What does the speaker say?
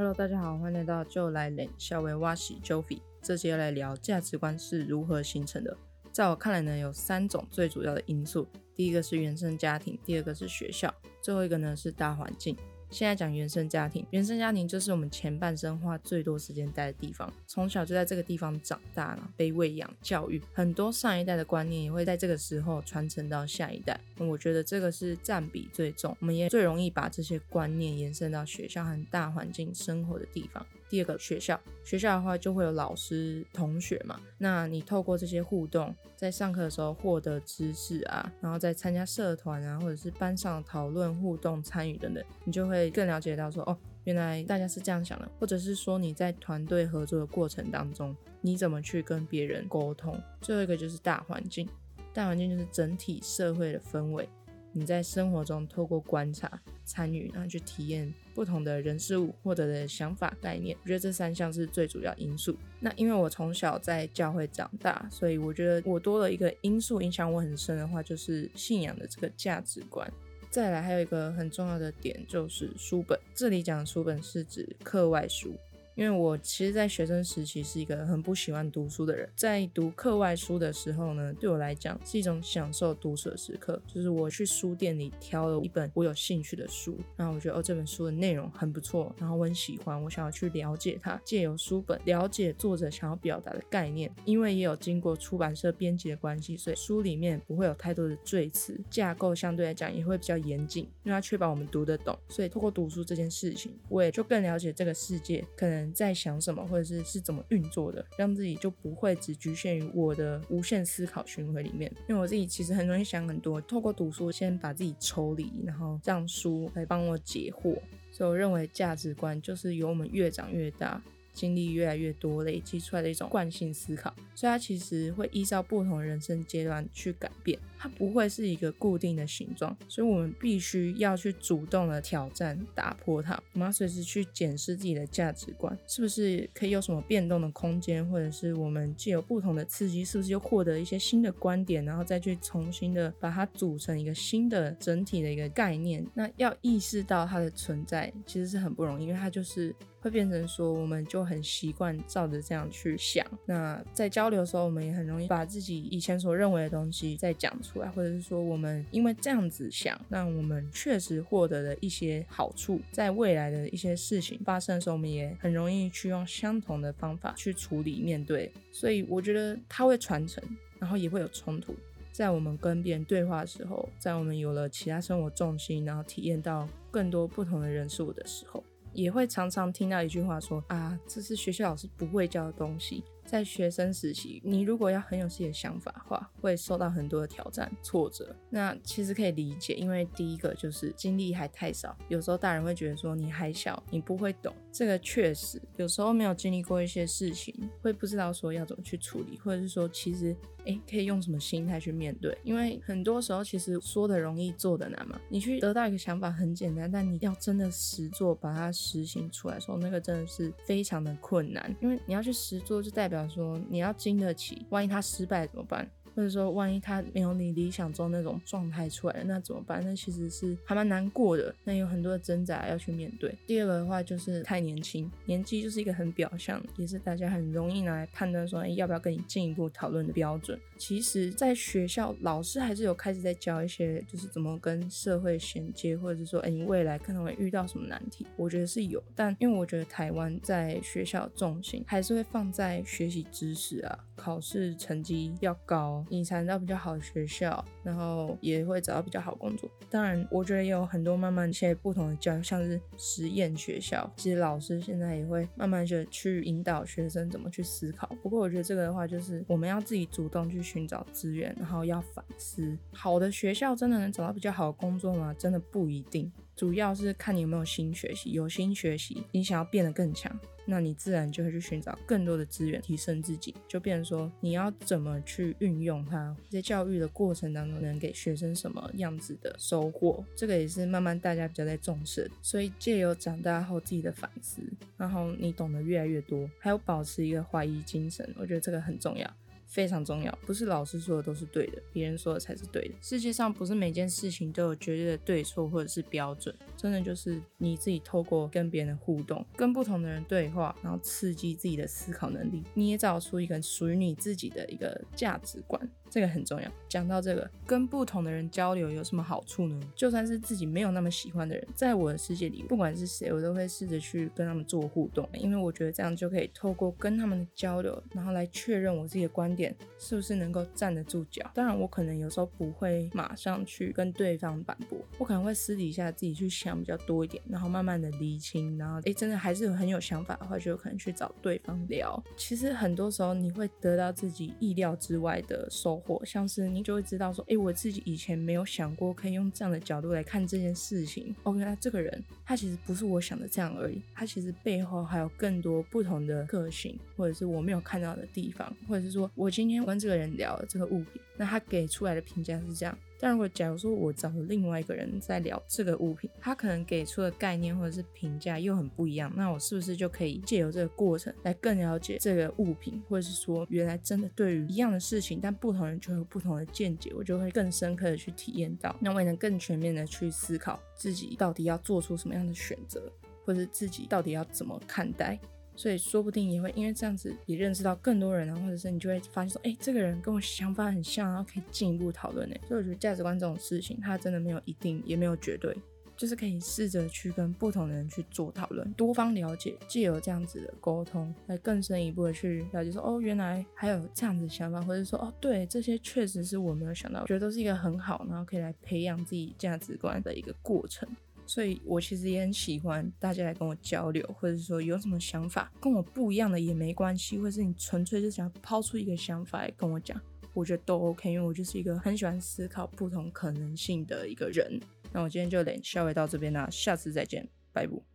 Hello，大家好，欢迎来到就来冷笑维挖喜 Joey。这节要来聊价值观是如何形成的。在我看来呢，有三种最主要的因素。第一个是原生家庭，第二个是学校，最后一个呢是大环境。现在讲原生家庭，原生家庭就是我们前半生花最多时间待的地方，从小就在这个地方长大了，被喂养教育，很多上一代的观念也会在这个时候传承到下一代。我觉得这个是占比最重，我们也最容易把这些观念延伸到学校和大环境生活的地方。第二个学校，学校的话就会有老师、同学嘛，那你透过这些互动，在上课的时候获得知识啊，然后再参加社团啊，或者是班上讨论、互动、参与等等，你就会更了解到说，哦，原来大家是这样想的，或者是说你在团队合作的过程当中，你怎么去跟别人沟通。最后一个就是大环境，大环境就是整体社会的氛围。你在生活中透过观察、参与，然后去体验不同的人事物，获得的想法概念，我觉得这三项是最主要因素。那因为我从小在教会长大，所以我觉得我多了一个因素影响我很深的话，就是信仰的这个价值观。再来还有一个很重要的点就是书本，这里讲的书本是指课外书。因为我其实，在学生时期是一个很不喜欢读书的人，在读课外书的时候呢，对我来讲是一种享受读书的时刻。就是我去书店里挑了一本我有兴趣的书，然后我觉得哦，这本书的内容很不错，然后我很喜欢，我想要去了解它，借由书本了解作者想要表达的概念。因为也有经过出版社编辑的关系，所以书里面不会有太多的赘词，架构相对来讲也会比较严谨，因为它确保我们读得懂。所以透过读书这件事情，我也就更了解这个世界，可能。在想什么，或者是是怎么运作的，让自己就不会只局限于我的无限思考循环里面。因为我自己其实很容易想很多，透过读书先把自己抽离，然后让书来帮我解惑。所以我认为价值观就是由我们越长越大。经历越来越多，累积出来的一种惯性思考，所以它其实会依照不同人生阶段去改变，它不会是一个固定的形状，所以我们必须要去主动的挑战、打破它。我们要随时去检视自己的价值观，是不是可以有什么变动的空间，或者是我们既有不同的刺激，是不是又获得一些新的观点，然后再去重新的把它组成一个新的整体的一个概念。那要意识到它的存在，其实是很不容易，因为它就是。会变成说，我们就很习惯照着这样去想。那在交流的时候，我们也很容易把自己以前所认为的东西再讲出出来，或者是说，我们因为这样子想，那我们确实获得了一些好处。在未来的一些事情发生的时候，我们也很容易去用相同的方法去处理面对。所以我觉得它会传承，然后也会有冲突。在我们跟别人对话的时候，在我们有了其他生活重心，然后体验到更多不同的人事物的时候。也会常常听到一句话说啊，这是学校老师不会教的东西。在学生时期，你如果要很有自己的想法的话，会受到很多的挑战、挫折。那其实可以理解，因为第一个就是经历还太少，有时候大人会觉得说你还小，你不会懂。这个确实有时候没有经历过一些事情，会不知道说要怎么去处理，或者是说其实哎可以用什么心态去面对。因为很多时候其实说的容易，做的难嘛。你去得到一个想法很简单，但你要真的实做，把它实行出来的时候，那个真的是非常的困难。因为你要去实做，就代表想。说你要经得起，万一他失败怎么办？或者说，万一他没有你理想中那种状态出来，那怎么办？那其实是还蛮难过的。那有很多的挣扎要去面对。第二个的话就是太年轻，年纪就是一个很表象，也是大家很容易拿来判断说，哎，要不要跟你进一步讨论的标准。其实，在学校老师还是有开始在教一些，就是怎么跟社会衔接，或者是说，哎，你未来可能会遇到什么难题。我觉得是有，但因为我觉得台湾在学校重心还是会放在学习知识啊，考试成绩要高。你才能到比较好的学校，然后也会找到比较好工作。当然，我觉得也有很多慢慢一些不同的教育，像是实验学校，其实老师现在也会慢慢的去引导学生怎么去思考。不过，我觉得这个的话，就是我们要自己主动去寻找资源，然后要反思。好的学校真的能找到比较好的工作吗？真的不一定。主要是看你有没有心学习，有心学习，你想要变得更强，那你自然就会去寻找更多的资源，提升自己。就变成说，你要怎么去运用它，在教育的过程当中，能给学生什么样子的收获，这个也是慢慢大家比较在重视。所以借由长大后自己的反思，然后你懂得越来越多，还有保持一个怀疑精神，我觉得这个很重要。非常重要。不是老师说的都是对的，别人说的才是对的。世界上不是每件事情都有绝对的对错或者是标准，真的就是你自己透过跟别人的互动，跟不同的人对话，然后刺激自己的思考能力，捏造出一个属于你自己的一个价值观。这个很重要。讲到这个，跟不同的人交流有什么好处呢？就算是自己没有那么喜欢的人，在我的世界里，不管是谁，我都会试着去跟他们做互动，因为我觉得这样就可以透过跟他们的交流，然后来确认我自己的观点是不是能够站得住脚。当然，我可能有时候不会马上去跟对方反驳，我可能会私底下自己去想比较多一点，然后慢慢的理清，然后诶，真的还是很有想法的话，就有可能去找对方聊。其实很多时候你会得到自己意料之外的收。火像是你就会知道说，哎，我自己以前没有想过可以用这样的角度来看这件事情。哦，原来这个人他其实不是我想的这样而已，他其实背后还有更多不同的个性，或者是我没有看到的地方，或者是说我今天跟这个人聊这个物品，那他给出来的评价是这样。但如果假如说我找了另外一个人在聊这个物品，他可能给出的概念或者是评价又很不一样，那我是不是就可以借由这个过程来更了解这个物品，或者是说原来真的对于一样的事情，但不同人就有不同的见解，我就会更深刻的去体验到，那我也能更全面的去思考自己到底要做出什么样的选择，或者自己到底要怎么看待。所以说不定也会因为这样子也认识到更多人啊，或者是你就会发现说，哎，这个人跟我想法很像，然后可以进一步讨论呢。所以我觉得价值观这种事情，它真的没有一定，也没有绝对，就是可以试着去跟不同的人去做讨论，多方了解，借由这样子的沟通，来更深一步的去了解说，哦，原来还有这样子想法，或者说，哦，对，这些确实是我没有想到，觉得都是一个很好，然后可以来培养自己价值观的一个过程。所以我其实也很喜欢大家来跟我交流，或者说有什么想法跟我不一样的也没关系，或者是你纯粹就想要抛出一个想法来跟我讲，我觉得都 OK，因为我就是一个很喜欢思考不同可能性的一个人。那我今天就连稍微到这边啦，下次再见，拜拜。